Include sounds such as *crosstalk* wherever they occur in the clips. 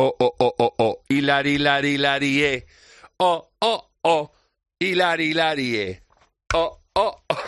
Oh, oh, oh, oh, oh. Hilari, hilari, hilari, eh. Oh, oh, oh. Hilari, hilari, eh. Oh, oh, oh.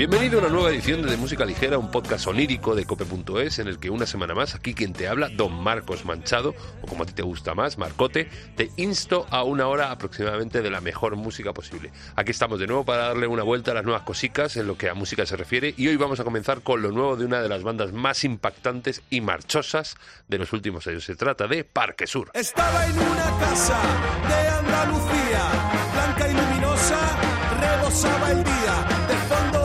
Bienvenido a una nueva edición de, de Música Ligera, un podcast onírico de cope.es en el que una semana más, aquí quien te habla, don Marcos Manchado, o como a ti te gusta más, Marcote, te insto a una hora aproximadamente de la mejor música posible. Aquí estamos de nuevo para darle una vuelta a las nuevas cositas en lo que a música se refiere y hoy vamos a comenzar con lo nuevo de una de las bandas más impactantes y marchosas de los últimos años. Se trata de Parque Sur. Estaba en una casa de Andalucía, blanca y luminosa, rebosaba el día. De fondo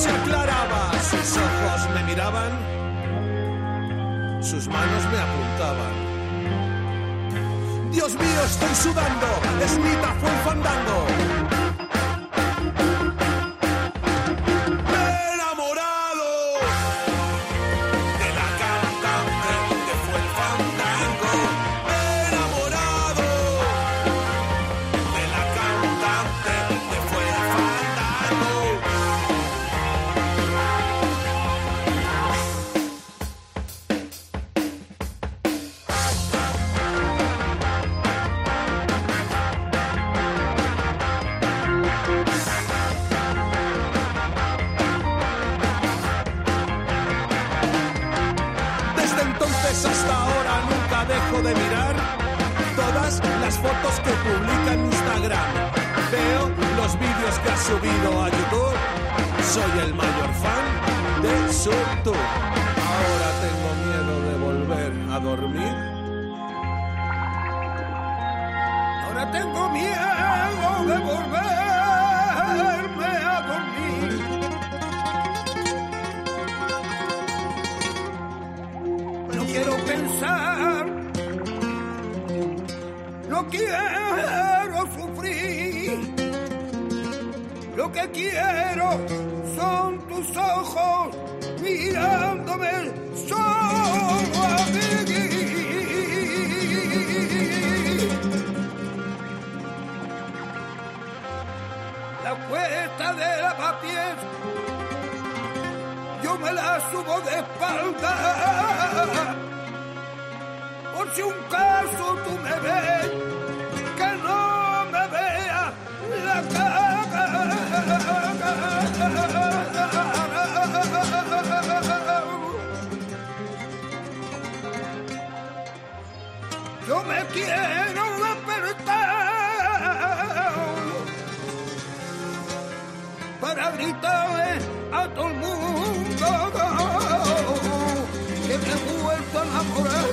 se aclaraba. Sus ojos me miraban, sus manos me apuntaban. Dios mío, estoy sudando, Esnita fue el. Subido a YouTube. Soy el mayor fan de su tour. Ahora tengo miedo de volver a dormir. Ahora tengo miedo de volverme a dormir. No quiero pensar, no quiero Lo que quiero son tus ojos mirándome solo a mí. La cuesta de la papier yo me la subo de espalda. Por si un caso tú me ves, Yo me quiero despertar para gritarle a todo el mundo que me he vuelto a enamorar,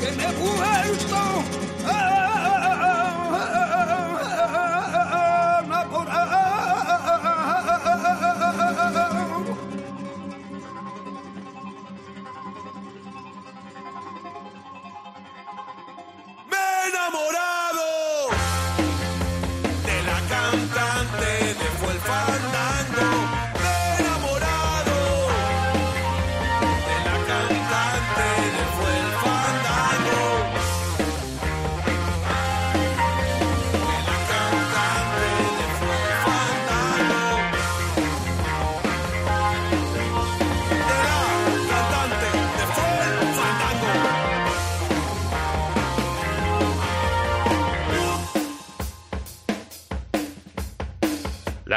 que me he vuelto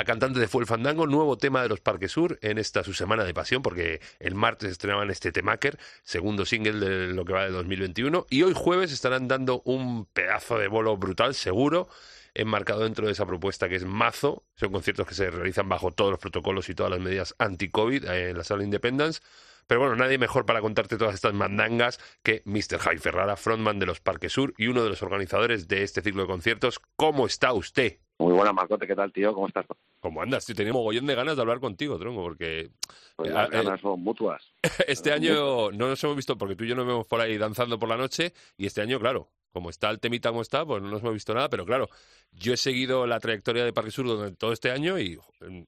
Cantante de Fue el Fandango, nuevo tema de los Parques Sur en esta su semana de pasión, porque el martes estrenaban este Temaker, segundo single de lo que va de 2021, y hoy jueves estarán dando un pedazo de bolo brutal, seguro, enmarcado dentro de esa propuesta que es Mazo. Son conciertos que se realizan bajo todos los protocolos y todas las medidas anti-COVID en la sala Independence. Pero bueno, nadie mejor para contarte todas estas mandangas que Mr. Javi Ferrara, frontman de los Parques Sur y uno de los organizadores de este ciclo de conciertos. ¿Cómo está usted? Muy buena, Marcote, ¿qué tal, tío? ¿Cómo estás? ¿Cómo andas? Tío, tenía mogollón de ganas de hablar contigo, tronco, porque Pues Eh, las eh, ganas son mutuas. *laughs* este año no nos hemos visto, porque tú y yo nos vemos por ahí danzando por la noche, y este año, claro, como está el temita como está, pues no nos hemos visto nada, pero claro, yo he seguido la trayectoria de Parque Sur durante todo este año y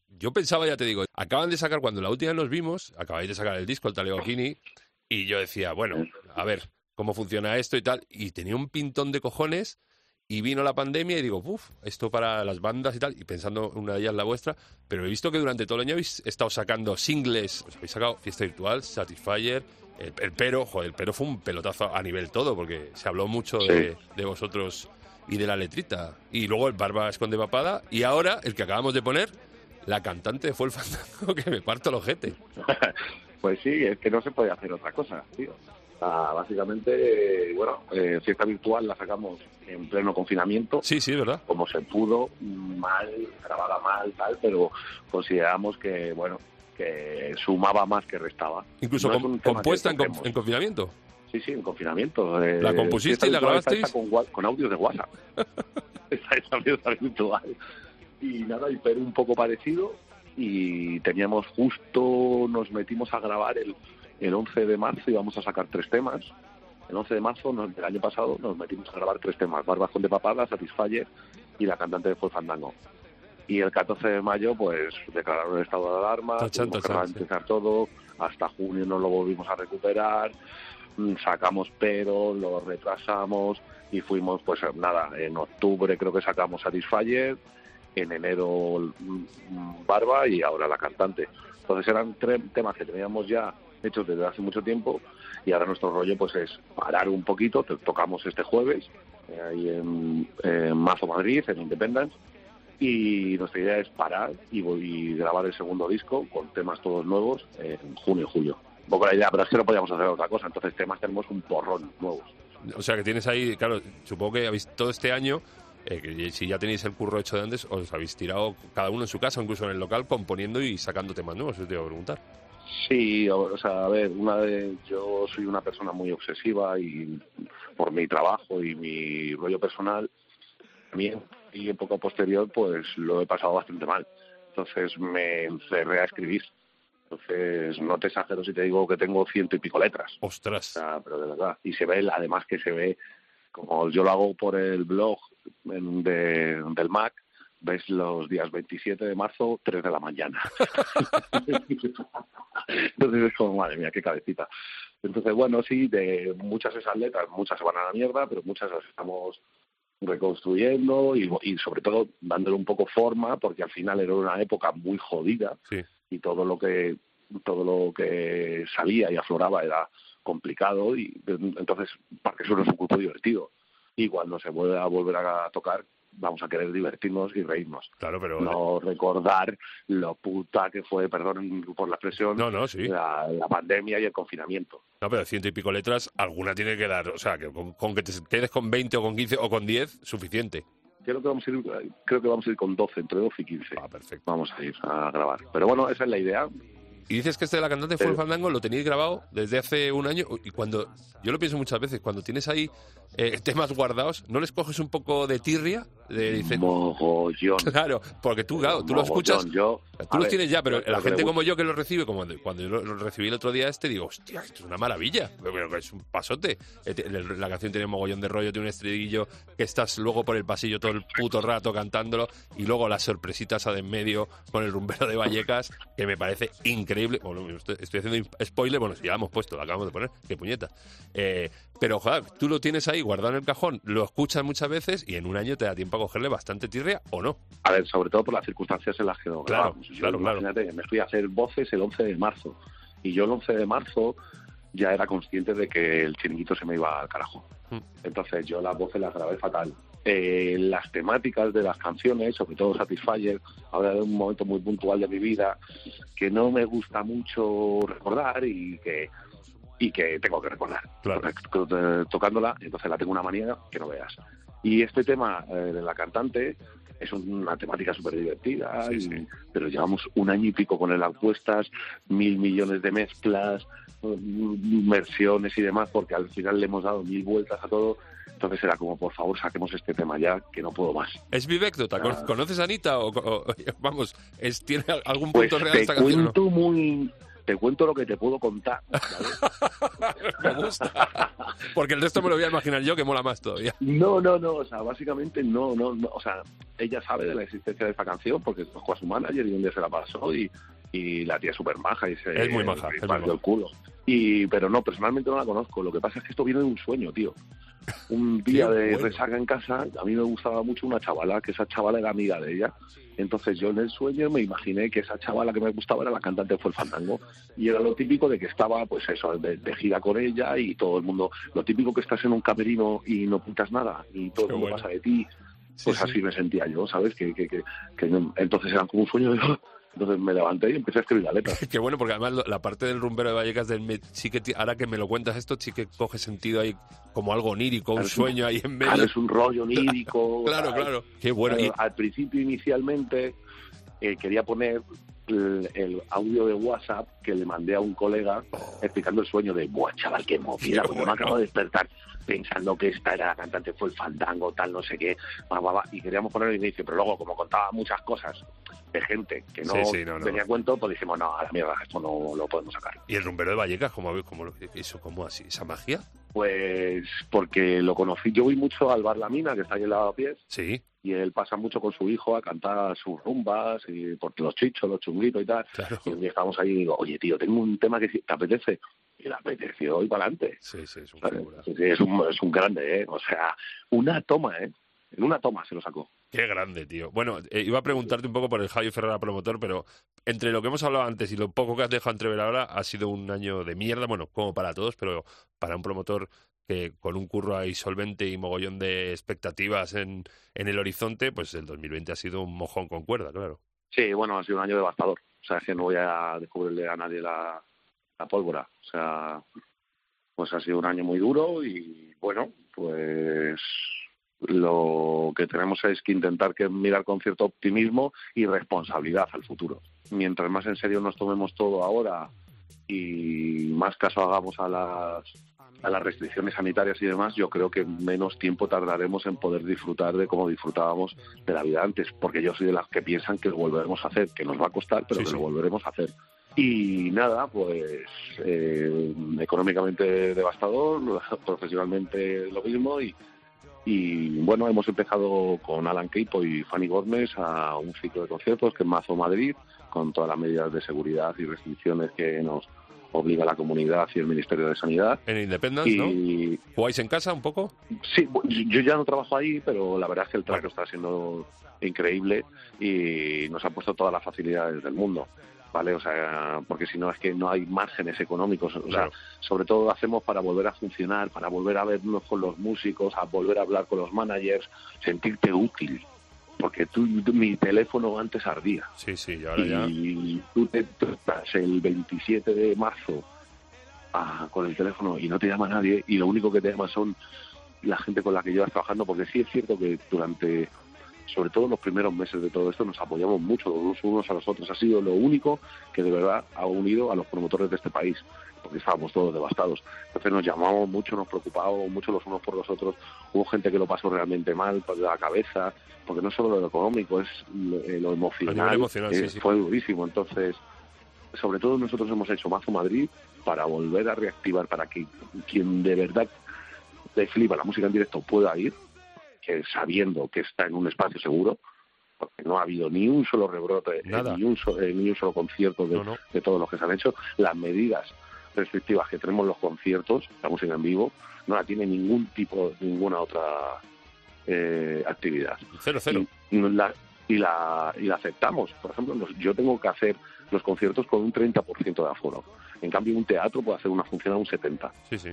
yo pensaba, ya te digo, acaban de sacar, cuando la última vez nos vimos, acabáis de sacar el disco, el Talegoquini, y yo decía, bueno, a ver, cómo funciona esto y tal, y tenía un pintón de cojones, y vino la pandemia y digo, uff, esto para las bandas y tal, y pensando en una de ellas la vuestra, pero he visto que durante todo el año habéis estado sacando singles, os habéis sacado Fiesta Virtual, Satisfyer, el, el pero, joder, el pero fue un pelotazo a nivel todo, porque se habló mucho de, de vosotros y de la letrita. Y luego el Barba Esconde Papada, y ahora el que acabamos de poner, la cantante Fue el *laughs* Fandango, que me parto el ojete. *laughs* Pues sí, es que no se puede hacer otra cosa, tío. Sea, básicamente, bueno, eh, fiesta virtual la sacamos en pleno confinamiento, Sí, sí, verdad. como se pudo, mal, grabada mal, tal, pero consideramos que, bueno, que sumaba más que restaba. Incluso No com- compuesta en, confinamiento. Sí, sí, en confinamiento. eh, ¿La compusiste y la hecha Con, con audios de WhatsApp. *laughs* está hecha fiesta virtual. Y nada, y pero un poco parecido. Y teníamos justo, nos metimos a grabar el, el 11 de marzo y vamos a sacar tres temas. El 11 de marzo nos- del año pasado nos metimos a grabar tres temas, Barbazón de Papada, Satisfyer y la cantante de Fandango. Y el 14 de mayo, pues declararon el estado de alarma, tuvimos que tachán, sí. ralentizar todo, hasta junio no lo volvimos a recuperar, mm, sacamos pero, lo retrasamos y fuimos, pues nada, en octubre creo que sacamos Satisfyer, en enero mm, Barba y ahora la cantante. Entonces eran tres temas que teníamos ya hechos desde hace mucho tiempo y ahora nuestro rollo pues es parar un poquito, tocamos este jueves eh, ahí en, Mazo Madrid, en Independence, y nuestra idea es parar y, y grabar el segundo disco con temas todos nuevos en junio y julio. Un poco la idea, pero es que no podíamos hacer otra cosa, entonces temas tenemos un porrón nuevos. O sea que tienes ahí, claro, supongo que habéis todo este año, eh, si ya tenéis el curro hecho de antes, os habéis tirado cada uno en su casa, incluso en el local, componiendo y sacando temas nuevos, eso te iba a preguntar. Sí, o, o sea, a ver, una de, yo soy una persona muy obsesiva y por mi trabajo y mi rollo personal, también y época posterior, pues lo he pasado bastante mal. Entonces me encerré a escribir. Entonces no te exagero si te digo que tengo ciento y pico letras. O Ostras. sea, pero de verdad. Y se ve, además que se ve, como yo lo hago por el blog en- de- del Mac, ves los días 27 de marzo, 3 de la mañana. *laughs* Entonces es como, madre mía, qué cabecita. Entonces, bueno, sí, de muchas de esas letras, muchas se van a la mierda, pero muchas las estamos reconstruyendo y, y sobre todo dándole un poco forma, porque al final era una época muy jodida Sí. y todo lo que todo lo que salía y afloraba era complicado y entonces Parque Sur es un grupo divertido y cuando se vuelve a volver a tocar vamos a querer divertirnos y reírnos Claro, pero. no recordar lo puta que fue perdón por la expresión No, no, sí. la, la pandemia y el confinamiento No, pero ciento y pico letras, alguna tiene que dar. O sea, que con, con que te quedes con 20 o con 15 o con 10, suficiente. creo que vamos a ir creo que vamos a ir con 12 entre 12 y 15 Ah, perfecto. vamos a ir a grabar pero bueno esa es la idea Y dices que este de la cantante fue el fandango, lo tenéis grabado desde hace un año. Y cuando. Yo lo pienso muchas veces, cuando tienes ahí eh, temas guardados, ¿no les coges un poco de tirria? De, dices, mogollón *laughs* claro, porque tú, claro, tú lo Mogollón. escuchas. yo Tú a los ver, tienes ya, pero lo la gente como yo que lo recibe, como cuando- yo lo, lo recibí el otro día este, digo, hostia, esto es una maravilla, es un pasote. Eh, La canción tiene mogollón de rollo, tiene un estribillo que estás luego por el pasillo todo el puto rato cantándolo y luego las sorpresitas de en medio con el rumbero de Vallecas, que me parece increíble. Bueno, estoy, haciendo spoiler, bueno, si ya hemos puesto, lo acabamos de poner, qué puñeta. Eh, pero, joder, tú lo tienes ahí guardado en el cajón, lo escuchas muchas veces y en un año te da tiempo a cogerle bastante tirria o no. A ver, sobre todo por las circunstancias en las que lo Claro, grabamos. Yo, claro, claro. imagínate, me fui a hacer voces el 11 de marzo. Y yo el 11 de marzo ya era consciente de que el chiringuito se me iba al carajo. Mm. Entonces yo las voces las grabé fatal. Eh, las temáticas de las canciones, sobre todo Satisfyer, ahora de un momento muy puntual de mi vida que no me gusta mucho recordar y que y que tengo que recordar. Claro. Tocándola, entonces la tengo una manía que no veas. Y este tema eh, de la cantante es una temática súper divertida, Sí, sí. pero llevamos un año y pico con el apuestas, mil millones de mezclas, mm, versiones y demás, porque al final le hemos dado mil vueltas a todo. Entonces era como, por favor, saquemos este tema ya, que no puedo más. ¿Es? ¿Con- Ah. ¿Conoces a Anita? O, o- *laughs* vamos, es, ¿tiene algún Pues punto real te esta canción? no? cuento muy... Te cuento lo que te puedo contar. *laughs* Me gusta. Porque el resto me lo voy a imaginar yo, que mola más todavía. No, no, no, o sea, básicamente no, no, no, o sea, ella sabe de la existencia de esta canción porque tocó a su manager y un día se la pasó y, y la tía es súper maja y se Es muy maja, es muy maja. el culo. Y, pero no, personalmente no la conozco, lo que pasa es que esto viene de un sueño, tío. Un *laughs* día de bueno. resaca en casa, a mí me gustaba mucho una chavala, que esa chavala era amiga de ella. Entonces yo en el sueño me imaginé que esa chavala que me gustaba era la cantante Fue el Fandango. Y era lo típico de que estaba, pues eso, de, de gira con ella y todo el mundo. Lo típico que estás en un camerino y no pintas nada y todo el Qué mundo bueno. pasa de ti. Pues sí. así me sentía yo, ¿sabes? Que, que, que, que no- entonces era como un sueño de... Entonces me levanté y empecé a escribir la letra. *laughs* Qué bueno, porque además la parte del rumbero de Vallecas, del, sí que ahora que me lo cuentas esto, sí que coge sentido ahí como algo onírico, un sueño ahí en medio. Claro, es un rollo *laughs* onírico. Claro, claro. Qué bueno. Claro, Y- al principio, inicialmente, eh, quería poner el, el audio de WhatsApp que le mandé a un colega explicando el sueño de, buah, chaval, qué movida, porque bueno. me acabo de despertar pensando que esta era la cantante, fue el fandango, tal, no sé qué, va, va, y queríamos poner el inicio, pero luego, como contaba muchas cosas de gente que no, Sí, sí, no, no. tenía cuento, pues dijimos, no, a la mierda, esto no lo podemos sacar. Y el rumbero de Vallecas, ¿cómo, cómo, eso, cómo así? ¿Esa magia? Pues porque lo conocí, yo voy mucho al Bar La Mina, que está ahí en Lavapiés, Sí, y él pasa mucho con su hijo a cantar sus rumbas y por los chichos, los chunguitos y tal. claro. Y un día estábamos ahí y digo, oye, tío, tengo un tema que si te apetece. Y le apeteció y para adelante. Sí, sí, es un. Sí, sí, es, un, es un grande, ¿eh? O sea, una toma, ¿eh? En una toma se lo sacó. Qué grande, tío. Bueno, eh, iba a preguntarte un poco por el Javi Ferrara promotor, pero entre lo que hemos hablado antes y lo poco que has dejado entrever ahora, ha sido un año de mierda, bueno, como para todos, pero para un promotor que con un curro ahí solvente y mogollón de expectativas en, en el horizonte, pues el 2020 ha sido un mojón con cuerda, claro. Sí, bueno, ha sido un año devastador. O sea, es que no voy a descubrirle a nadie la, la pólvora. O sea, pues ha sido un año muy duro y bueno, pues lo que tenemos es que intentar que mirar con cierto optimismo y responsabilidad al futuro. Mientras más en serio nos tomemos todo ahora y más caso hagamos a las a las restricciones sanitarias y demás, yo creo que menos tiempo tardaremos en poder disfrutar de como disfrutábamos de la vida antes, porque yo soy de las que piensan que lo volveremos a hacer, que nos va a costar, pero Sí, que sí. lo volveremos a hacer. Y nada, pues eh, económicamente devastador, *laughs* profesionalmente lo mismo y, y bueno, hemos empezado con Alan Keipo y Fanny Gómez a un ciclo de conciertos que es Mazo Madrid, con todas las medidas de seguridad y restricciones que nos obliga la comunidad y el Ministerio de Sanidad. En Independence, ¿no? Y ¿Jugáis en casa un poco? sí, yo ya no trabajo ahí, pero la verdad es que el trato está siendo increíble y nos ha puesto todas las facilidades del mundo. ¿Vale? O sea, porque si no es que no hay márgenes económicos. O sea, sobre todo lo hacemos para volver a funcionar, para volver a vernos con los músicos, a volver a hablar con los managers, sentirte útil. Porque tú, mi teléfono antes ardía. Sí, sí, y ahora ya. Y tú te estás el 27 de marzo ah, con el teléfono y no te llama nadie y lo único que te llama son la gente con la que llevas trabajando, porque sí es cierto que durante, sobre todo los primeros meses de todo esto, nos apoyamos mucho los unos a los otros. Ha sido lo único que de verdad ha unido a los promotores de este país, porque estábamos todos devastados. Entonces nos llamamos mucho, nos preocupábamos mucho los unos por los otros. Hubo gente que lo pasó realmente mal, por la cabeza, porque no solo lo económico, es lo, eh, lo emocional. A nivel emocional, eh, sí, sí. Fue durísimo. Entonces, sobre todo nosotros hemos hecho Mazo Madrid para volver a reactivar, para que quien de verdad le flipa la música en directo pueda ir, que sabiendo que está en un espacio seguro, porque no ha habido ni un solo rebrote, eh, Nada. ni un, so- eh, ni un solo concierto de, No, no. de todos los que se han hecho. Las medidas restrictivas que tenemos los conciertos, la música en vivo, no la tiene ningún tipo, ninguna otra eh, actividad Cero, cero. y, la, y, la, y la aceptamos. Por ejemplo, yo tengo que hacer los conciertos con un 30% de aforo. En cambio, un teatro puede hacer una función a un 70%. Sí, sí.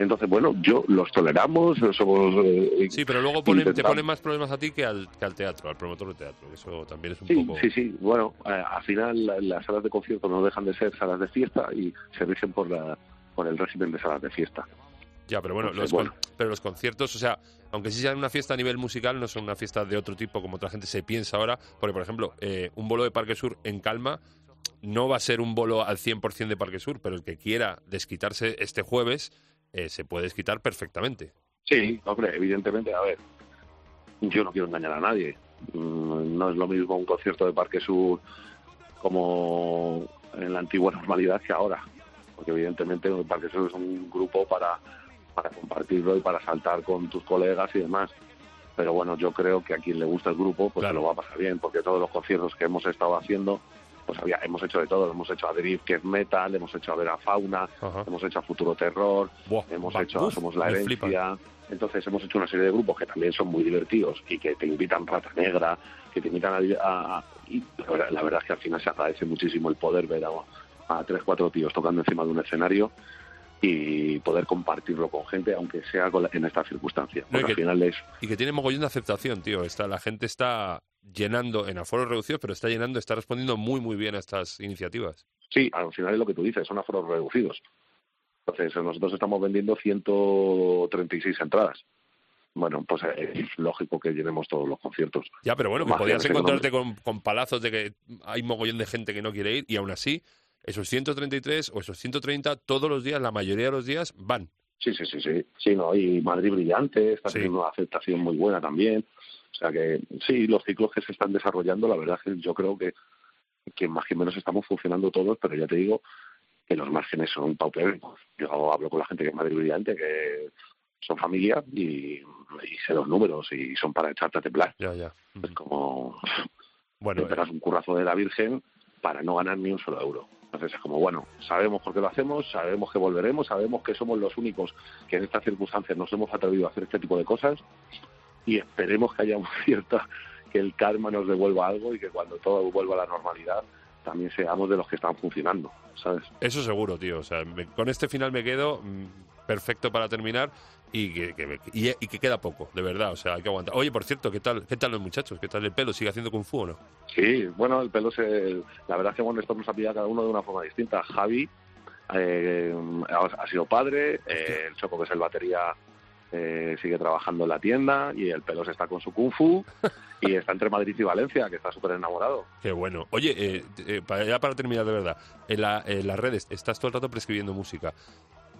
Entonces, bueno, yo los toleramos, somos... eh, Sí, pero luego ponen- te ponen más problemas a ti que al, que al teatro, al promotor de teatro. Eso también es un Sí, poco. sí, sí. Bueno, eh, al final la- las salas de concierto no dejan de ser salas de fiesta y se rigen por, la, por el régimen de salas de fiesta. Ya, pero bueno, los, pero los conciertos, o sea, aunque sí sean una fiesta a nivel musical, no son una fiesta de otro tipo como otra gente se piensa ahora. Porque, por ejemplo, eh, un bolo de Parque Sur en calma no va a ser un bolo al 100% de Parque Sur, pero el que quiera desquitarse este jueves eh, se puede desquitar perfectamente. Sí, hombre, evidentemente, a ver, yo no quiero engañar a nadie. Mm, no es lo mismo un concierto de Parque Sur como en la antigua normalidad que ahora. Porque evidentemente Parque Sur es un grupo para para compartirlo y para saltar con tus colegas y demás. Pero bueno, yo creo que a quien le gusta el grupo, pues lo va a pasar bien, porque todos los conciertos que hemos estado haciendo, pues había, hemos hecho de todo. Hemos hecho a Drift, que es metal, hemos hecho a ver a Fauna, hemos hecho a Futuro Terror, hemos hecho a Somos la Herencia. Entonces hemos hecho una serie de grupos que también son muy divertidos y que te invitan Rata Negra, que te invitan a... y la verdad, es que al final se agradece muchísimo el poder ver a, a tres, cuatro tíos tocando encima de un escenario y poder compartirlo con gente, aunque sea en esta circunstancia. y, que, final es... y que tiene mogollón de aceptación, tío. Está, la gente está llenando en aforos reducidos, pero está llenando, está respondiendo muy, muy bien a estas iniciativas. Sí, al final es lo que tú dices, son aforos reducidos. Entonces, nosotros estamos vendiendo 136 entradas. Bueno, pues es lógico que llenemos todos los conciertos. Ya, pero bueno, podrías encontrarte con, con palazos de que hay mogollón de gente que no quiere ir y aún así esos 133 o esos 130 todos los días, la mayoría de los días, van. Sí, sí, sí, sí. sí no, y Madrid brillante, está teniendo una aceptación muy buena también. O sea que sí, los ciclos que se están desarrollando, la verdad es que yo creo que, que más que menos estamos funcionando todos, pero ya te digo que los márgenes son paupérrimos. Yo hablo con la gente que es Madrid brillante, que son familia y, sé los números y son para echarte a temblar. Ya, ya. Es como... Bueno, te un currazo de la Virgen para no ganar ni un solo euro. Entonces es como, bueno, sabemos por qué lo hacemos, sabemos que volveremos, sabemos que somos los únicos que en estas circunstancias nos hemos atrevido a hacer este tipo de cosas y esperemos que haya un *laughs* que el karma nos devuelva algo y que cuando todo vuelva a la normalidad también seamos de los que están funcionando, ¿sabes? Eso seguro, tío. O sea, con este final me quedo mm, perfecto para terminar y que, y, que queda poco, de verdad, o sea, hay que aguantar. Oye, por cierto, ¿qué tal, qué tal los muchachos? ¿Qué tal el pelo? ¿Sigue haciendo kung fu o no? Sí, bueno, el pelo se... La verdad es que bueno, esto nos ha pillado cada uno de una forma distinta. Javi eh, ha sido padre, eh, el Choco, que es el batería, eh, sigue trabajando en la tienda y el pelo se está con su kung fu *laughs* y está entre Madrid y Valencia, que está súper enamorado. Qué bueno. Oye, ya para terminar de verdad, en, la, en las redes estás todo el rato prescribiendo música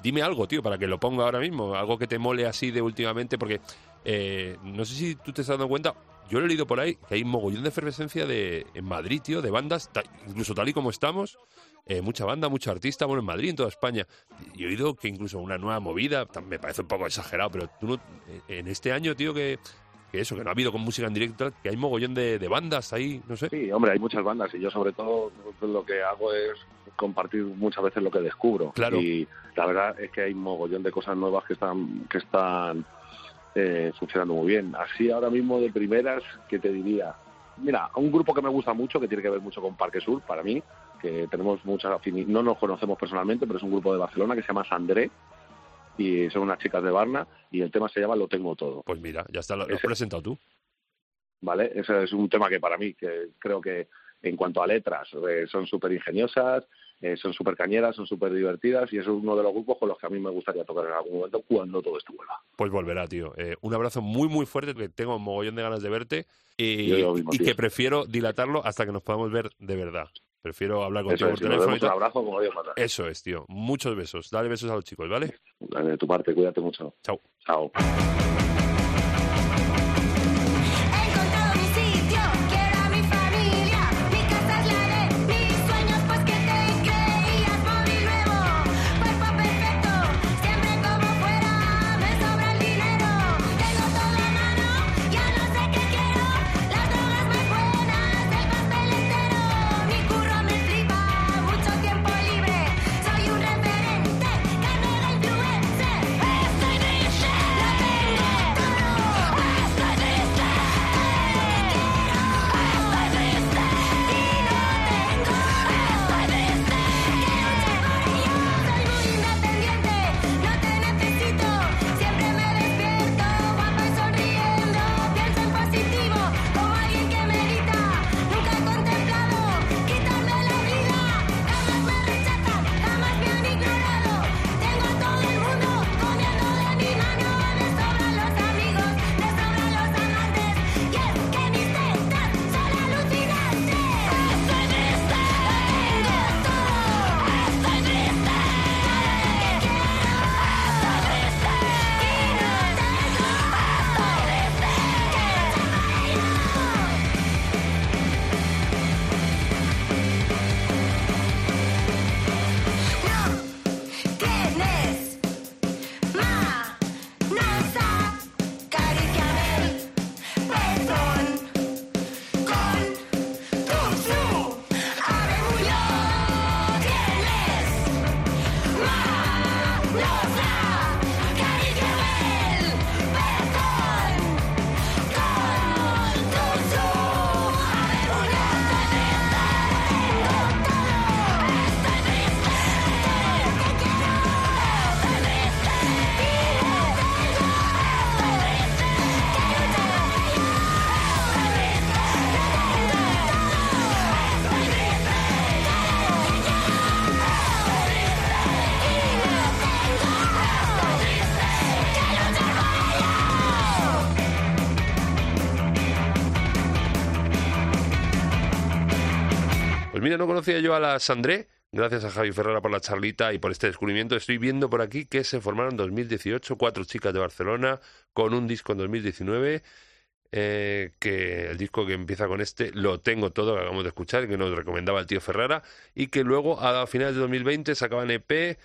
dime algo, tío, para que lo ponga ahora mismo, algo que te mole así de últimamente, porque eh, no sé si tú te estás dando cuenta, yo lo he leído por ahí, que hay un mogollón de efervescencia de, en Madrid, tío, de bandas, incluso tal y como estamos, eh, mucha banda, mucho artista, bueno, en Madrid, en toda España. Y he oído que incluso una nueva movida, me parece un poco exagerado, pero tú no, eh, en este año, tío, que, que eso, que no ha habido con música en directo, que hay mogollón de, de bandas ahí, no sé. Sí, hombre, hay muchas bandas y yo sobre todo lo que hago es compartir muchas veces lo que descubro. Claro. Y la verdad es que hay mogollón de cosas nuevas que están, que están eh, funcionando muy bien. Así ahora mismo de primeras, que te diría? Mira, un grupo que me gusta mucho, que tiene que ver mucho con Parque Sur, para mí, que tenemos muchas afinidades, no nos conocemos personalmente, pero es un grupo de Barcelona que se llama Sandré, y son unas chicas de Barna, y el tema se llama Lo Tengo Todo. Pues mira, ya está, lo, has presentado tú. ¿Vale? Ese es un tema que para mí, que creo que en cuanto a letras, eh, son súper ingeniosas, eh, son súper cañeras, son súper divertidas y es uno de los grupos con los que a mí me gustaría tocar en algún momento cuando todo esto vuelva. Pues volverá, tío. Eh, un abrazo muy, muy fuerte, que tengo un mogollón de ganas de verte y, y que prefiero dilatarlo hasta que nos podamos ver de verdad. Prefiero hablar contigo por teléfono. Un abrazo como Dios Eso es, tío. Muchos besos. Dale besos a los chicos, ¿vale? De tu parte, cuídate mucho. Chao. Chao. Rosa! Conocía yo a la Sandré, gracias a Javi Ferrara por la charlita y por este descubrimiento. Estoy viendo por aquí que se formaron en 2018 cuatro chicas de Barcelona con un disco en 2019. Eh, que el disco que empieza con este lo tengo todo, que acabamos de escuchar, que nos recomendaba el tío Ferrara, y que luego a finales de 2020 sacaban EP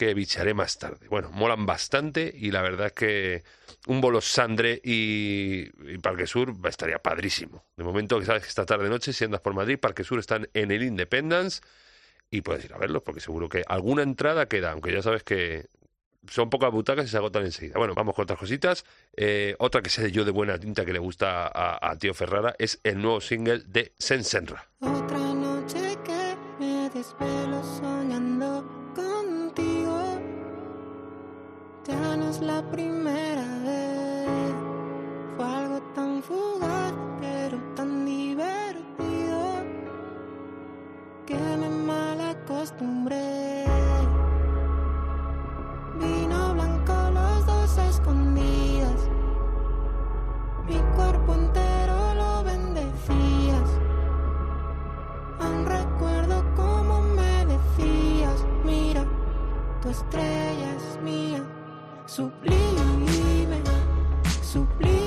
que bicharé más tarde. Bueno, molan bastante y la verdad es que un bolo Sandre y, Parque Sur estaría padrísimo. De momento, que sabes que esta tarde noche, si andas por Madrid, Parque Sur están en el Independence y puedes ir a verlos porque seguro que alguna entrada queda, aunque ya sabes que son pocas butacas y se agotan enseguida. Bueno, vamos con otras cositas. Eh, otra que sé yo de buena tinta que le gusta a, Tío Ferrara es el nuevo single de Sensenra. Otra noche que me desvelo Ya no es la primera vez. Fue algo tan fugaz, pero tan divertido que me mal acostumbré. Vino blanco, los dos escondidas. Mi cuerpo entero lo bendecías. Aún recuerdo cómo me decías: Mira, tu estrella es mía. Sublime, sublime.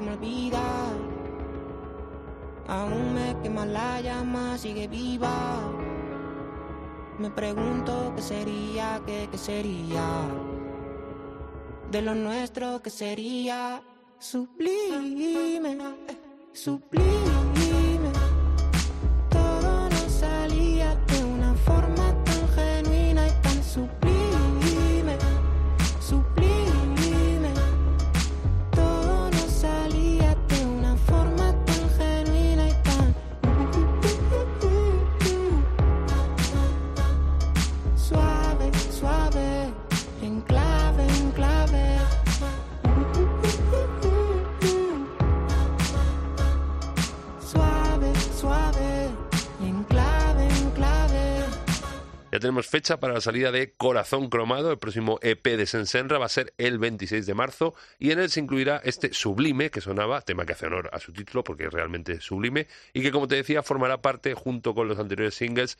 Me olvida. Aún me quema la llama, sigue viva. Me pregunto qué sería, qué, qué sería. De lo nuestro que sería sublime, sublime. Tenemos fecha para la salida de Corazón Cromado, el próximo EP de Sensenra va a ser el 26 de marzo y en él se incluirá este Sublime que sonaba, tema que hace honor a su título porque es realmente sublime y que como te decía formará parte junto con los anteriores singles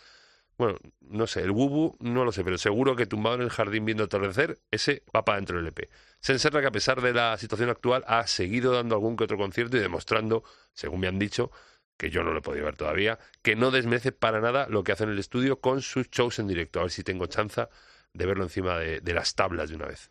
bueno, no sé, el Wubu no lo sé, pero seguro que tumbado en el jardín viendo atardecer, ese va para dentro del EP. Senserra que a pesar de la situación actual ha seguido dando algún que otro concierto y demostrando, según me han dicho, que yo no lo he podido ver todavía, que no desmerece para nada lo que hace en el estudio con sus shows en directo. A ver si tengo chanza de verlo encima de, de las tablas de una vez.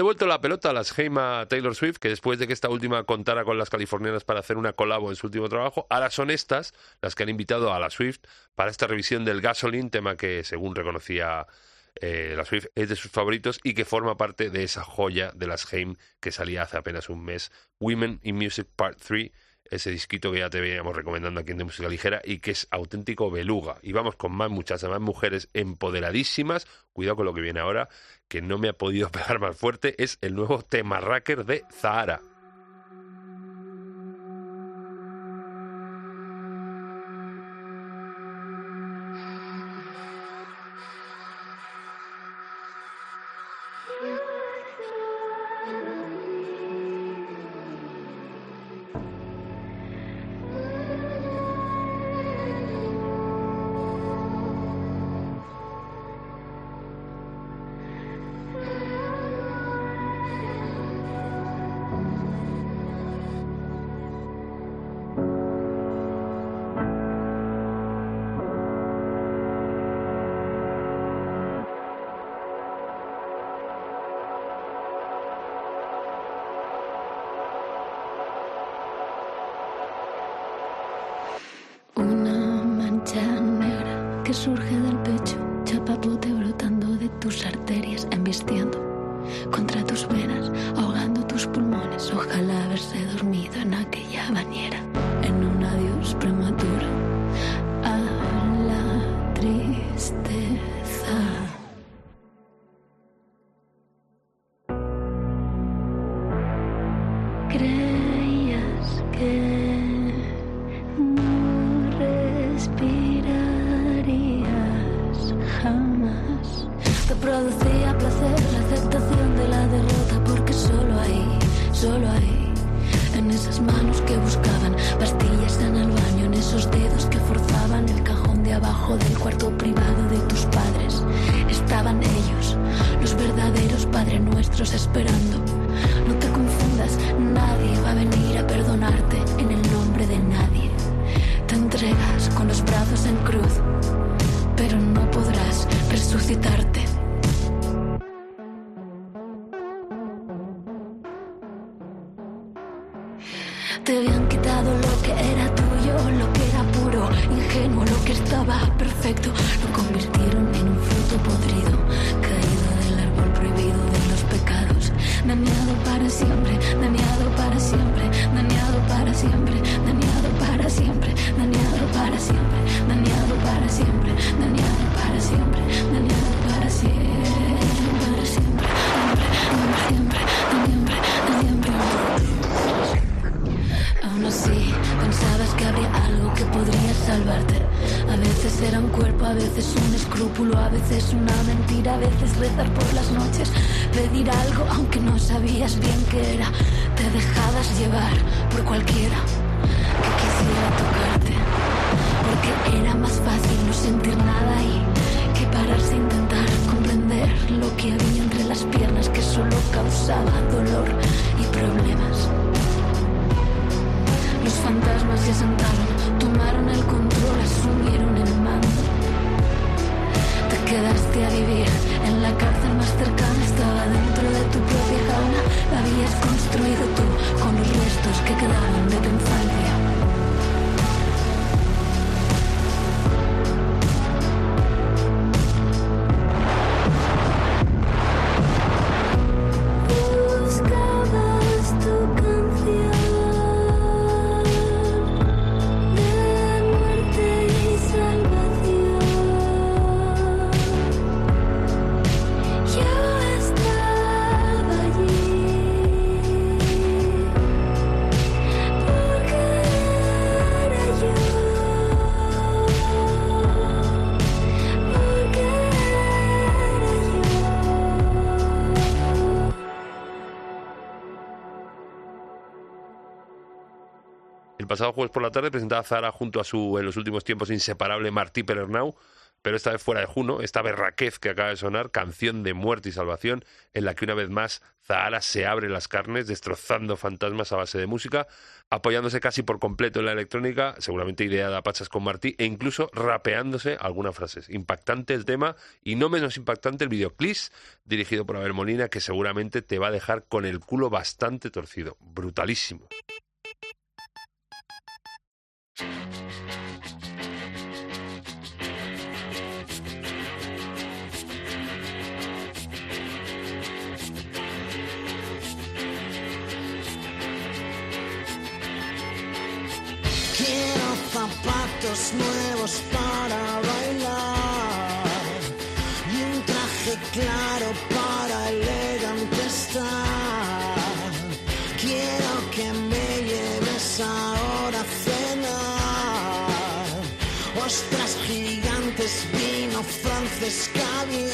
devuelto la pelota a las Heima Taylor Swift, que después de que esta última contara con las californianas para hacer una colabo en su último trabajo, ahora son estas las que han invitado a la Swift para esta revisión del Gasoline, tema que, según reconocía eh, la Swift, es de sus favoritos y que forma parte de esa joya de las Heim que salía hace apenas un mes, Women in Music Part 3, ese disquito que ya te veníamos recomendando aquí en De Música Ligera y que es auténtico beluga. Y vamos con más muchachas, más mujeres empoderadísimas. Cuidado con lo que viene ahora que no me ha podido *laughs* pegar más fuerte es el nuevo tema racker de Zahara. siempre. Pasado jueves por la tarde presentaba Zara junto a su, en los últimos tiempos, inseparable Martí Perernau, pero esta vez fuera de Juno, esta berraquez que acaba de sonar, canción de muerte y salvación, en la que una vez más Zahara se abre las carnes, destrozando fantasmas a base de música, apoyándose casi por completo en la electrónica, seguramente ideada a pachas con Martí, e incluso rapeándose algunas frases. Impactante el tema y no menos impactante el videoclip dirigido por Abel Molina, que seguramente te va a dejar con el culo bastante torcido. Brutalísimo. I'll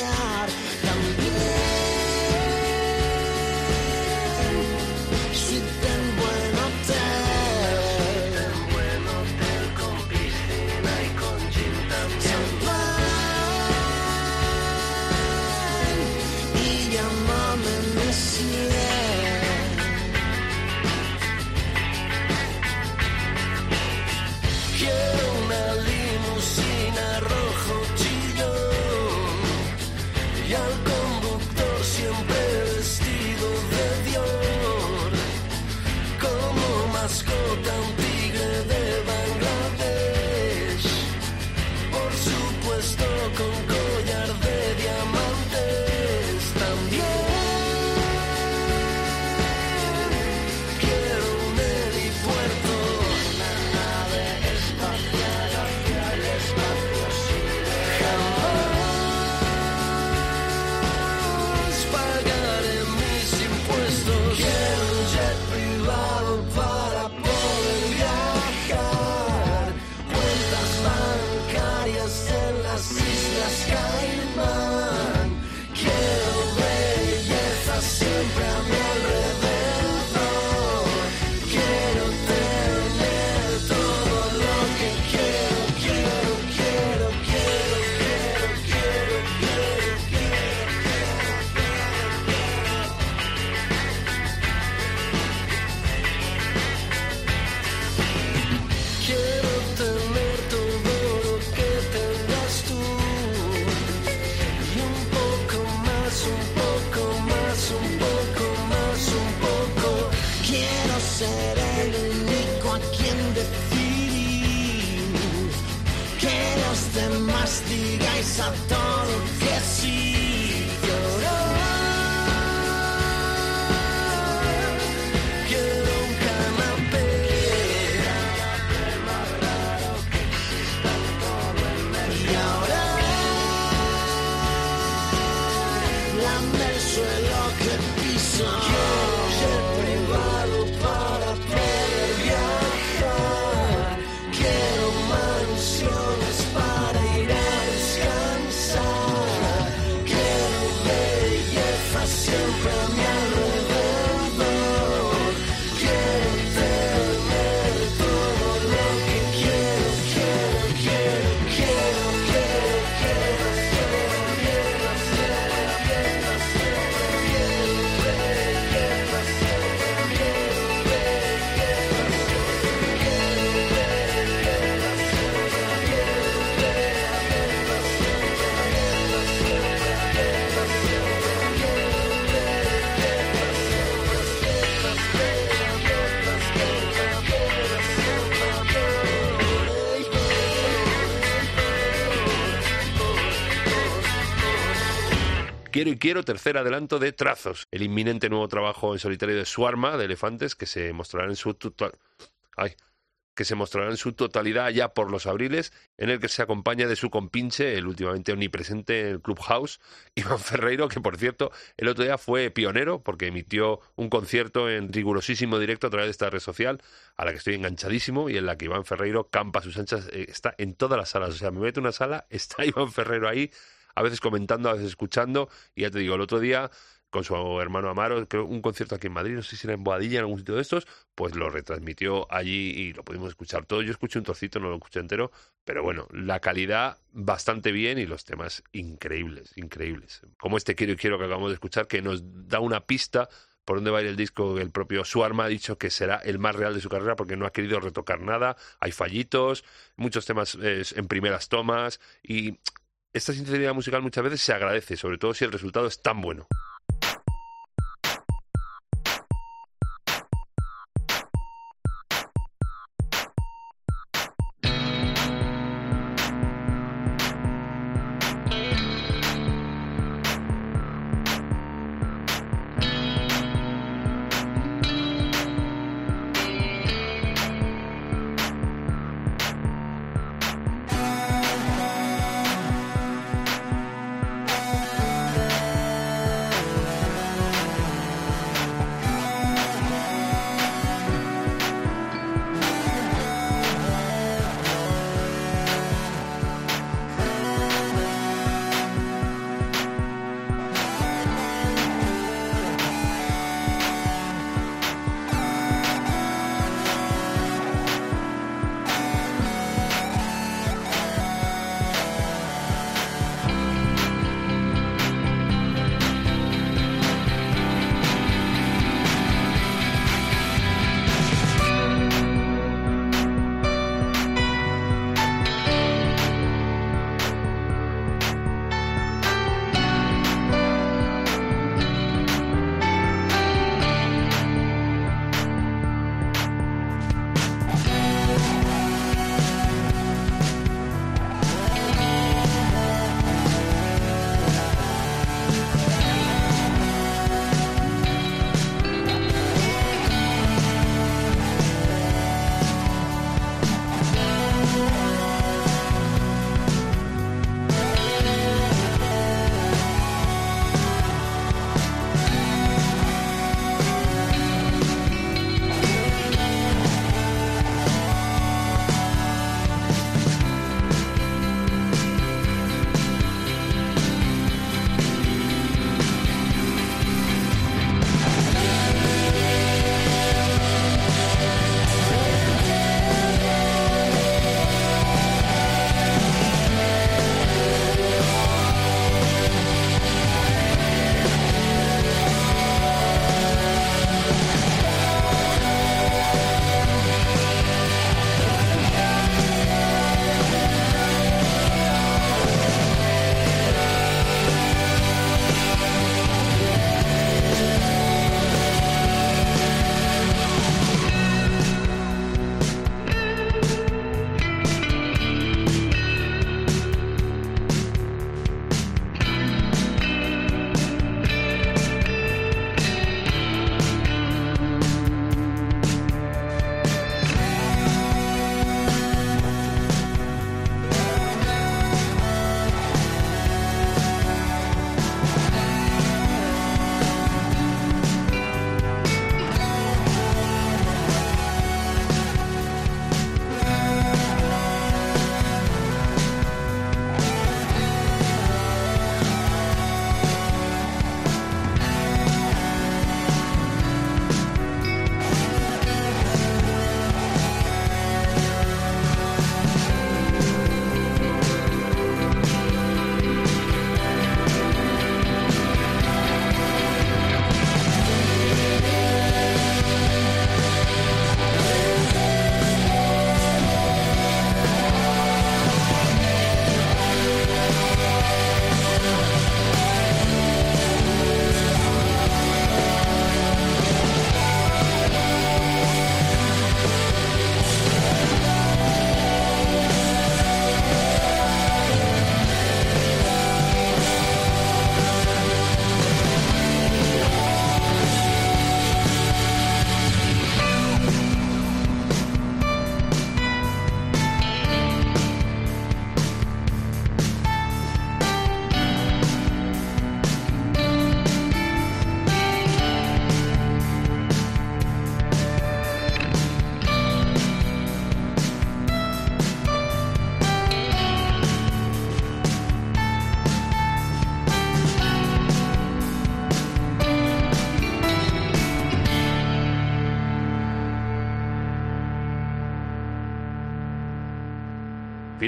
something Quiero y quiero, tercer adelanto de Trazos, el inminente nuevo trabajo en solitario de Suarma, de Elefantes, que se mostrará en su total... Ay, que se mostrará en su totalidad ya por los abriles, en el que se acompaña de su compinche, el últimamente omnipresente en el Clubhouse, *laughs* Iván Ferreiro, que por cierto el otro día fue pionero porque emitió un concierto en rigurosísimo directo a través de esta red social, a la que estoy enganchadísimo y en la que Iván Ferreiro campa sus anchas, eh, está en todas las salas, o sea, me meto en una sala, *laughs* está Iván Ferreiro ahí, a veces comentando, a veces escuchando, y ya te digo, el otro día con su hermano Amaro, creo un concierto aquí en Madrid, no sé si era en Boadilla, en algún sitio de estos, pues lo retransmitió allí y lo pudimos escuchar todo. Yo escuché un trocito, no lo escuché entero, pero bueno, la calidad bastante bien y los temas increíbles, increíbles. Como este Quiero y Quiero que acabamos de escuchar, que nos da una pista por dónde va a ir el disco. El propio Suarma ha dicho que será el más real de su carrera porque no ha querido retocar nada. Hay fallitos, muchos temas eh, en primeras tomas y esta sinceridad musical muchas veces se agradece, sobre todo si el resultado es tan bueno.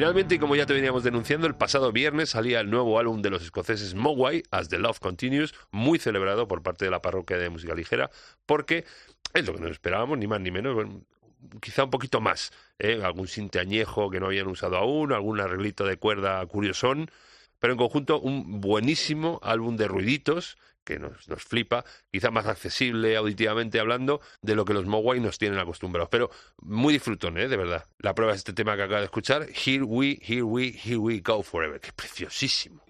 Finalmente, y como ya te veníamos denunciando, el pasado viernes salía el nuevo álbum de los escoceses Mogwai, As the Love Continues, muy celebrado por parte de la parroquia de música ligera, porque es lo que nos esperábamos, ni más ni menos, quizá un poquito más, ¿eh? algún sinte añejo que no habían usado aún, algún arreglito de cuerda curiosón, pero en conjunto un buenísimo álbum de ruiditos que nos, nos flipa, quizá más accesible auditivamente hablando de lo que los Mogwai nos tienen acostumbrados, pero muy disfrutón, ¿eh? de verdad. La prueba es este tema que acaba de escuchar, Here We, Here We, Here We Go Forever, que preciosísimo.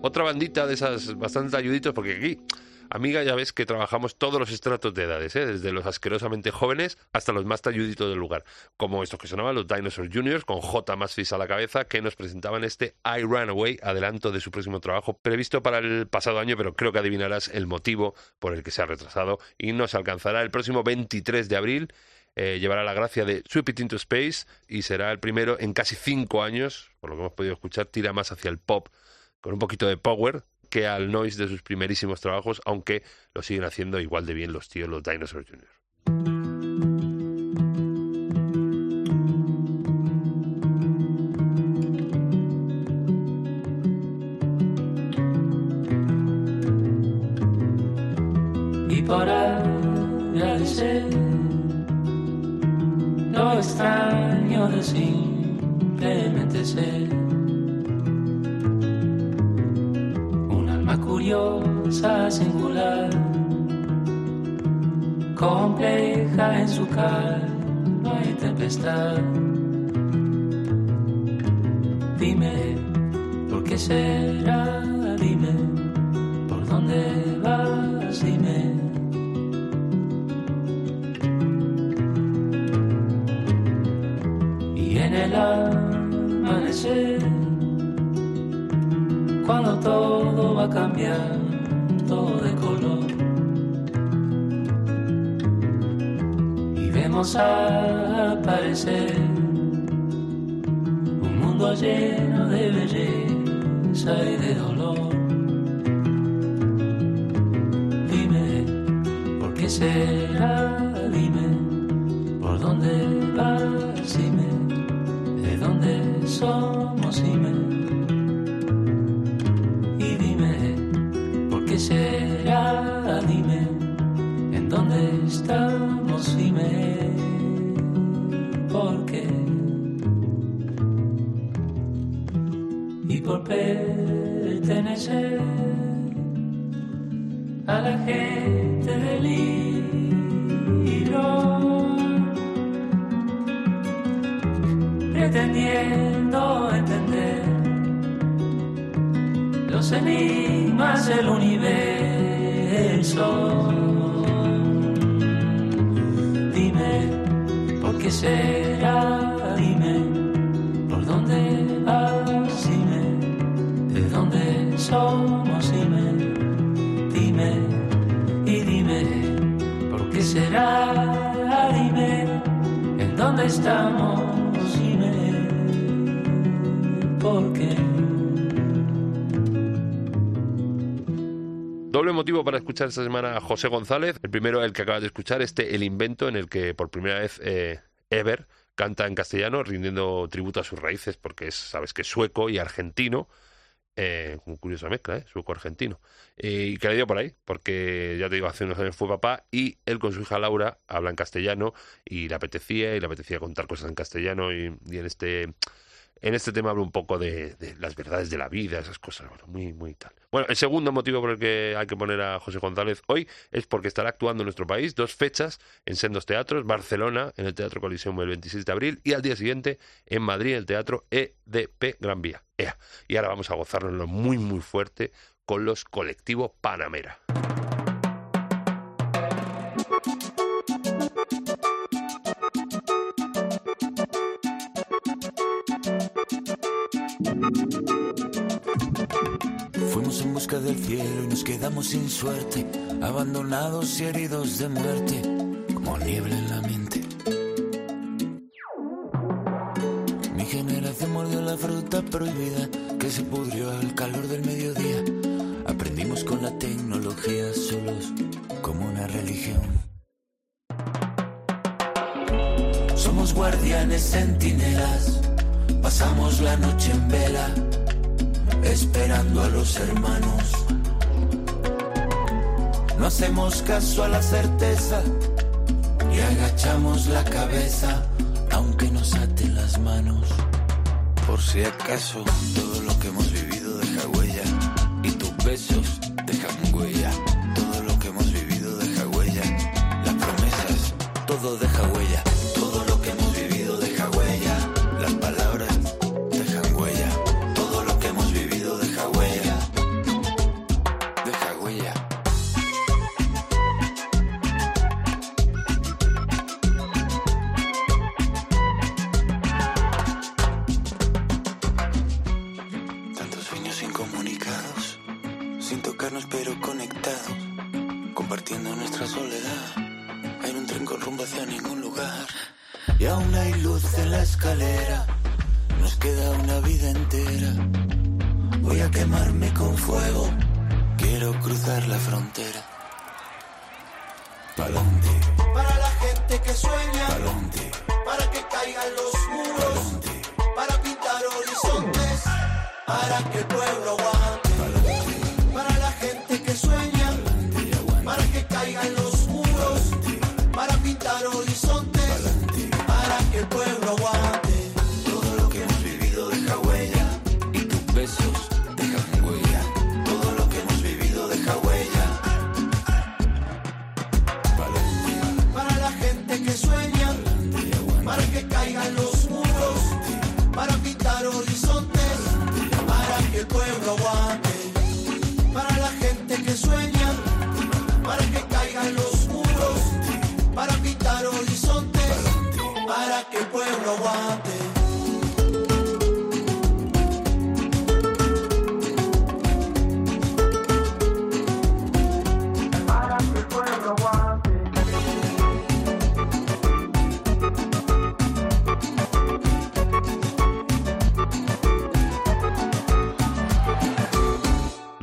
Otra bandita de esas bastante ayuditos, porque aquí, amiga, ya ves que trabajamos todos los estratos de edades, ¿eh? desde los asquerosamente jóvenes hasta los más talluditos del lugar, como estos que sonaban los Dinosaur Juniors, con J más Fis a la cabeza, que nos presentaban este I Ran Away, adelanto de su próximo trabajo, previsto para el pasado año, pero creo que adivinarás el motivo por el que se ha retrasado y nos alcanzará el próximo 23 de abril. eh, llevará la gracia de Sweep It Into Space y será el primero en casi cinco años, por lo que hemos podido escuchar, tira más hacia el pop con un poquito de power que al noise de sus primerísimos trabajos, aunque lo siguen haciendo igual de bien los tíos, los Dinosaur Jr. y para agradecer lo extraño de simplemente ser curiosa, singular, compleja en su calma y tempestad. Dime, ¿por qué será? Dime, ¿por dónde vas? Dime. Y en el amanecer, cuando todo va a cambiar, todo de color. Y vemos aparecer un mundo lleno de belleza y de dolor. Dime, ¿por qué será? Dime, ¿por dónde vas? Dime, ¿de dónde somos? Será? Dime, ¿en dónde estamos? Dime, ¿por qué? Y por pertenecer a la gente del libro, pretendiendo entender los enigmas del universo. Dime, ¿por qué será? Dime, ¿por dónde vas? Dime, ¿de dónde somos? Dime, dime, y dime, ¿por qué será? Dime, ¿en dónde estamos? Doble motivo para escuchar esta semana a José González. El primero, el que acabas de escuchar, este El Invento, en el que por primera vez eh, Ever canta en castellano, rindiendo tributo a sus raíces, porque es, sabes que es sueco y argentino. Eh, curiosa mezcla, ¿eh? Sueco-argentino. Eh, y que le dio por ahí, porque ya te digo, hace unos años fue papá y él con su hija Laura habla en castellano y le apetecía, y le apetecía contar cosas en castellano y en este... En este tema hablo un poco de, las verdades de la vida, esas cosas, bueno, muy, muy tal. Bueno, el segundo motivo por el que hay que poner a José González hoy es porque estará actuando en nuestro país dos fechas en sendos teatros, Barcelona en el Teatro Coliseum el 26 de abril y al día siguiente en Madrid en el Teatro EDP Gran Vía. EA. Y ahora vamos a gozárnoslo muy, muy fuerte con los colectivos Panamera. Fuimos en busca del cielo y nos quedamos sin suerte, abandonados y heridos de muerte, como niebla en la mente. Mi generación mordió la fruta prohibida que se pudrió al calor del mediodía. Aprendimos con la tecnología solos como una religión. Somos guardianes centinelas, pasamos la noche en vela esperando a los hermanos. No hacemos caso a la certeza y agachamos la cabeza, aunque nos aten las manos. Por si acaso, todo lo que hemos vivido deja huella y tus besos dejan huella. Todo lo que hemos vivido deja huella. Las promesas, todo deja huella.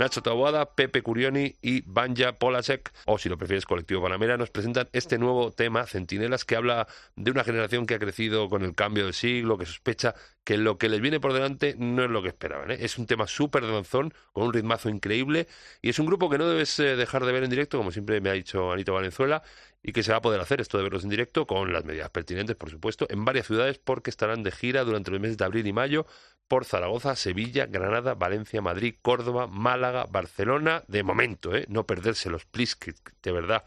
Nacho Taboada, Pepe Curioni y Banja Polasek, o si lo prefieres Colectivo Panamera, nos presentan este nuevo tema, Centinelas, que habla de una generación que ha crecido con el cambio de siglo, que sospecha que lo que les viene por delante no es lo que esperaban. ¿eh? Es un tema súper danzón, con un ritmazo increíble, y es un grupo que no debes eh, dejar de ver en directo, como siempre me ha dicho Anito Valenzuela, y que se va a poder hacer esto de verlos en directo, con las medidas pertinentes, por supuesto, en varias ciudades, porque estarán de gira durante los meses de abril y mayo por Zaragoza, Sevilla, Granada, Valencia, Madrid, Córdoba, Málaga, Barcelona, de momento, ¿eh? No perdérselos, please, que- de verdad.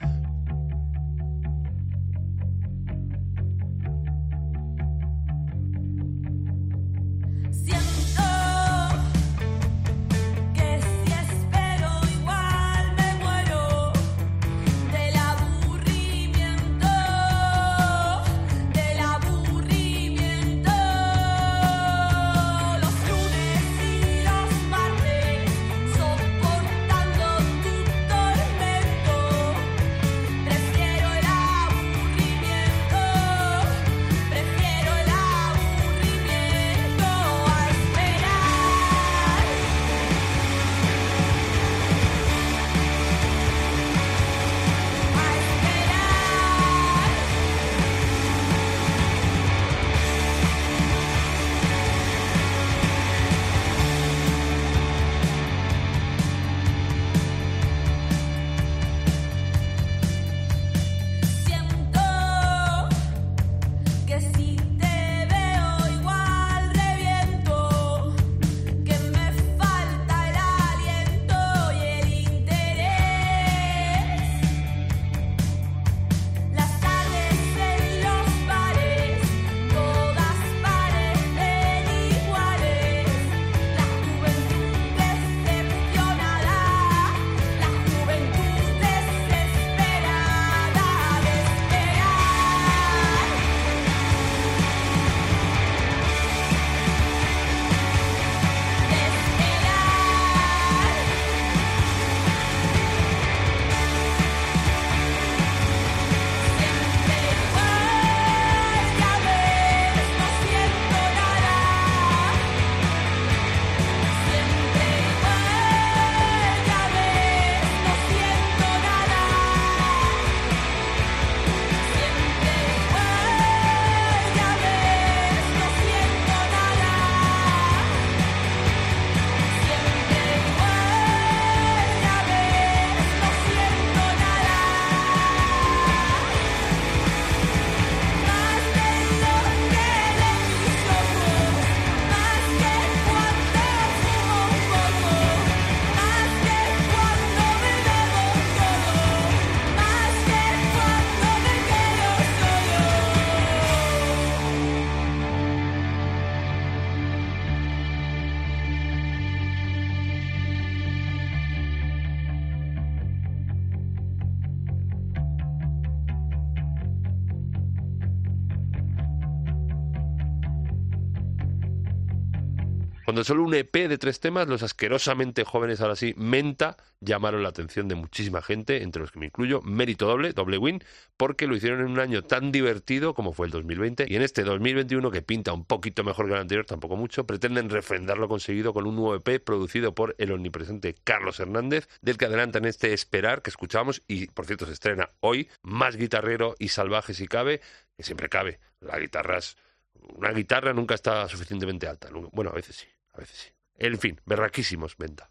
Solo un EP de tres temas, los asquerosamente jóvenes, ahora sí, Menta, llamaron la atención de muchísima gente, entre los que me incluyo, mérito doble, doble win, porque lo hicieron en un año tan divertido como fue el 2020, y en este 2021, que pinta un poquito mejor que el anterior, tampoco mucho, pretenden refrendar lo conseguido con un nuevo EP producido por el omnipresente Carlos Hernández, del que adelantan este Esperar, que escuchamos, y por cierto se estrena hoy, más guitarrero y salvaje si cabe, que siempre cabe, la guitarra es... Una guitarra nunca está suficientemente alta. Bueno, a veces sí, veces sí. En fin, berraquísimos, venta.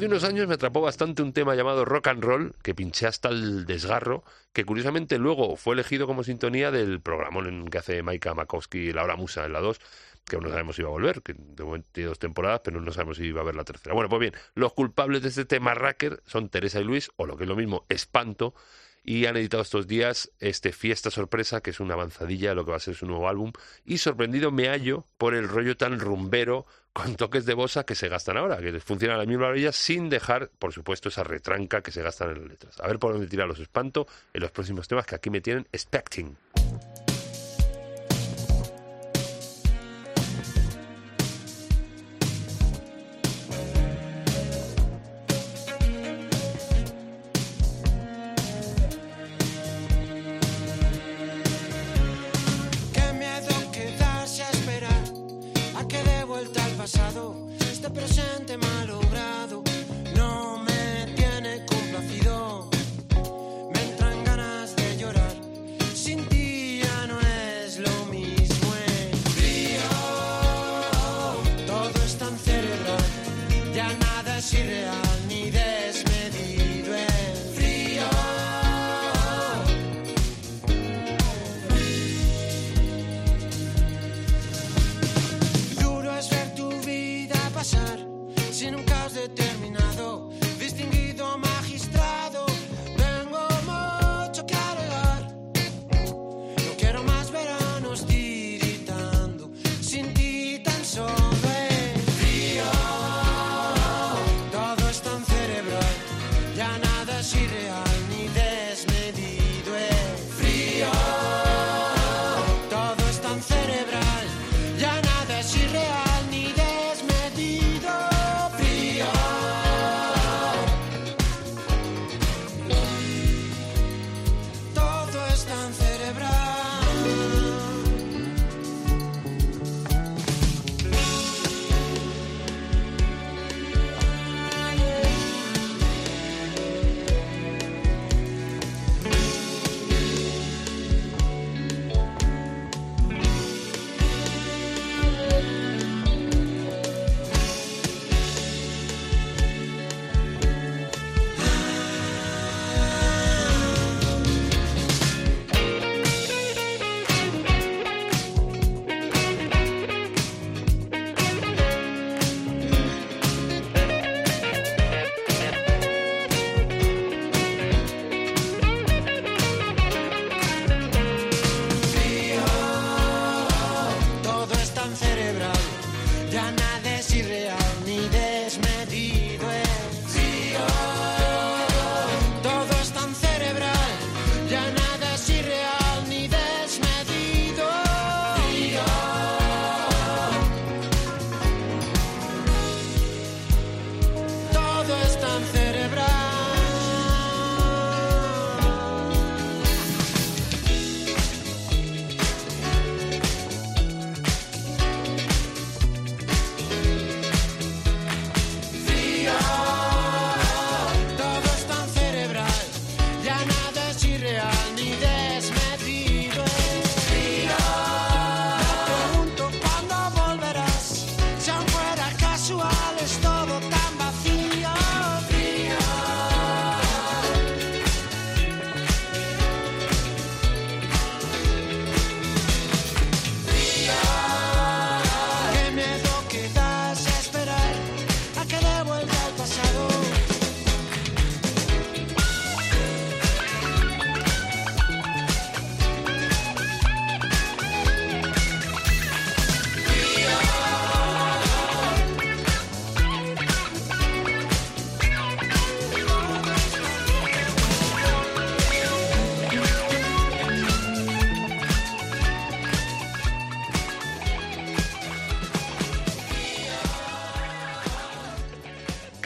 Hace unos años me atrapó bastante un tema llamado Rock and Roll, que pinché hasta el desgarro, que curiosamente luego fue elegido como sintonía del programón que hace Maika Makowski, La Hora Musa, en la 2, que no sabemos si va a volver, que de momento tiene dos temporadas, pero no sabemos si va a haber la tercera. Bueno, pues bien, los culpables de este tema Racker son Teresa y Luis, o lo que es lo mismo, Espanto, y han editado estos días este Fiesta Sorpresa, que es una avanzadilla de lo que va a ser su nuevo álbum, y sorprendido me hallo por el rollo tan rumbero con toques de bossa que se gastan ahora, que les funciona a la misma maravilla sin dejar, por supuesto, esa retranca que se gastan en las letras. A ver por dónde tirar los espanto en los próximos temas que aquí me tienen expecting.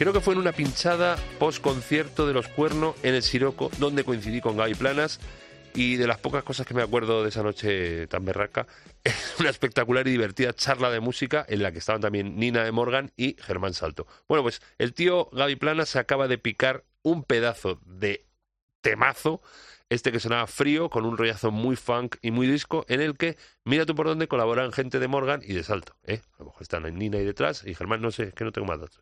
Creo que fue en una pinchada post concierto de los Cuernos en el Siroco, donde coincidí con Gaby Planas. Y de las pocas cosas que me acuerdo de esa noche tan berraca, *laughs* es una espectacular y divertida charla de música en la que estaban también Nina de Morgan y Germán Salto. Bueno, pues el tío Gaby Planas se acaba de picar un pedazo de temazo, este que sonaba frío, con un rollazo muy funk y muy disco, en el que, mira tú por dónde colaboran gente de Morgan y de Salto. ¿eh? A lo mejor están en Nina ahí detrás y Germán, no sé, es que no tengo más datos.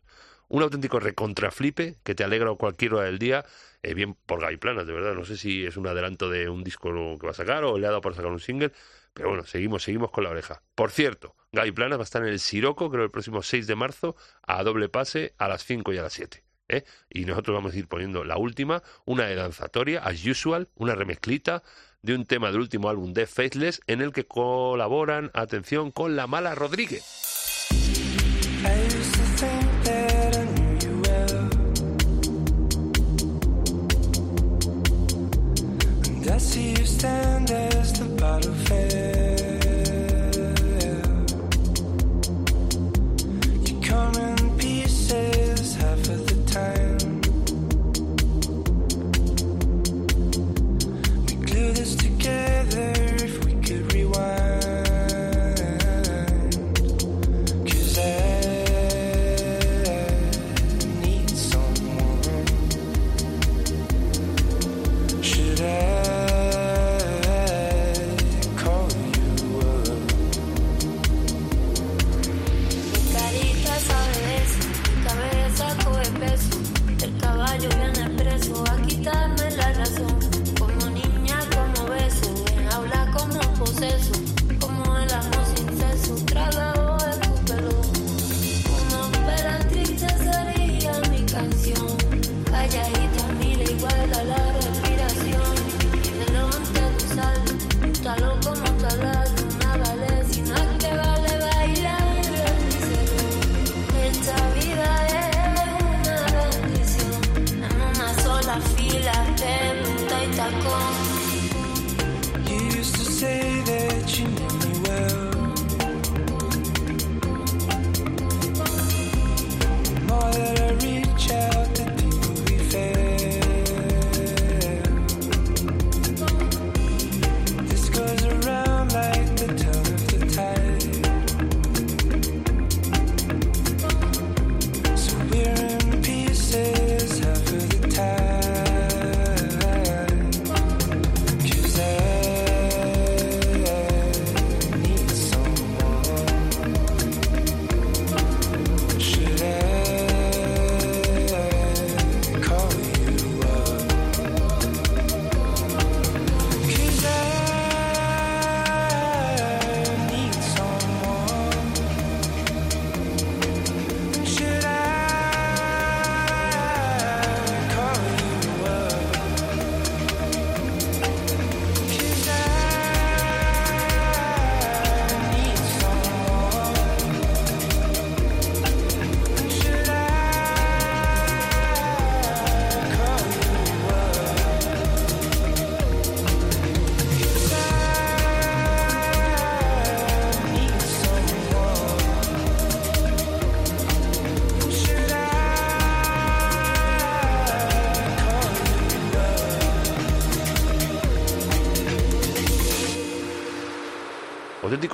Un auténtico recontraflipe que te alegra cualquier hora del día, eh, bien por Gaby Planas, de verdad. No sé si es un adelanto de un disco que va a sacar o le ha dado por sacar un single, pero bueno, seguimos, seguimos con la oreja. Por cierto, Gaby Planas va a estar en el Siroco, creo el próximo 6 de marzo, a doble pase a las 5 y a las 7. ¿eh? Y nosotros vamos a ir poniendo la última, una de danzatoria, as usual, una remezclita de un tema del último álbum de Faithless, en el que colaboran, atención, con la mala Rodríguez. See you stand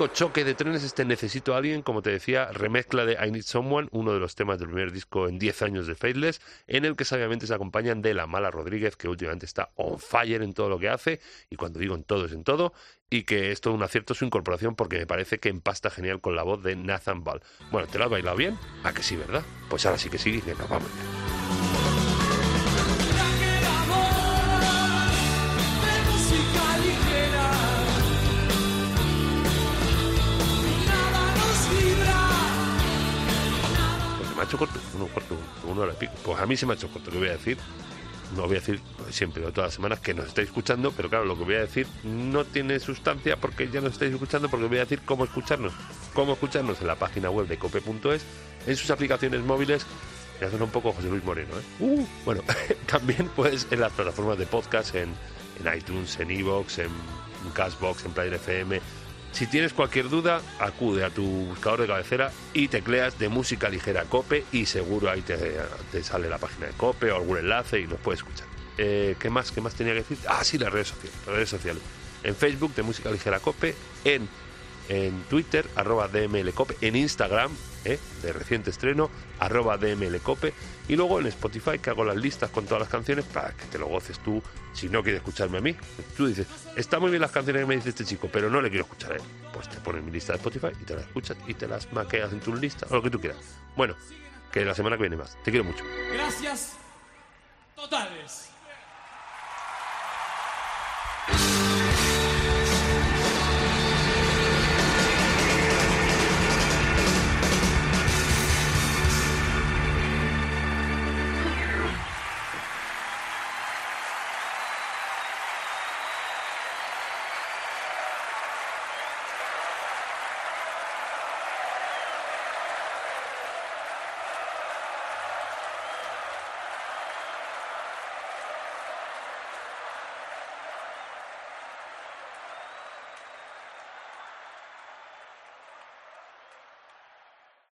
Choque de trenes este Necesito a alguien, como te decía, remezcla de I Need Someone, uno de los temas del primer disco en 10 años de Faithless, en el que sabiamente se acompañan de la mala Rodríguez, que últimamente está on fire en todo lo que hace, y cuando digo en todo es en todo, y que es todo un acierto su incorporación porque me parece que empasta genial con la voz de Nathan Ball. Bueno, ¿te lo has bailado bien? ¿A que sí, verdad? Pues ahora sí que sí, venga, vamos. Hecho corto, uno corto, una hora y pico. Pues a mí se me ha hecho corto, ¿qué voy a decir? No voy a decir siempre, de todas las semanas, que nos estáis escuchando, pero claro, lo que voy a decir no tiene sustancia porque ya nos estáis escuchando, porque voy a decir cómo escucharnos. Cómo escucharnos en la página web de cope.es, en sus aplicaciones móviles. Ya suena un poco José Luis Moreno, ¿eh? Uh, bueno, *laughs* también pues en las plataformas de podcast, en, en iTunes, en Evox, en Cashbox, en Player FM, Si tienes cualquier duda, acude a tu buscador de cabecera y tecleas de música ligera Cope y seguro ahí te, te sale la página de Cope o algún enlace y los puedes escuchar. Eh, ¿Qué más? ¿Qué más tenía que decir? Ah, sí, las redes sociales. Las redes sociales. En Facebook de música ligera Cope, en, en Twitter, arroba DMLCope, en Instagram, eh, de reciente estreno, arroba DMLCope, y luego en Spotify que hago las listas con todas las canciones para que te lo goces tú si no quieres escucharme a mí. Tú dices, está muy bien las canciones que me dice este chico, pero no le quiero escuchar a él. Pues te pones mi lista de Spotify y te las escuchas y te las maqueas en tu lista o lo que tú quieras. Bueno, que la semana que viene más. Te quiero mucho. Gracias totales.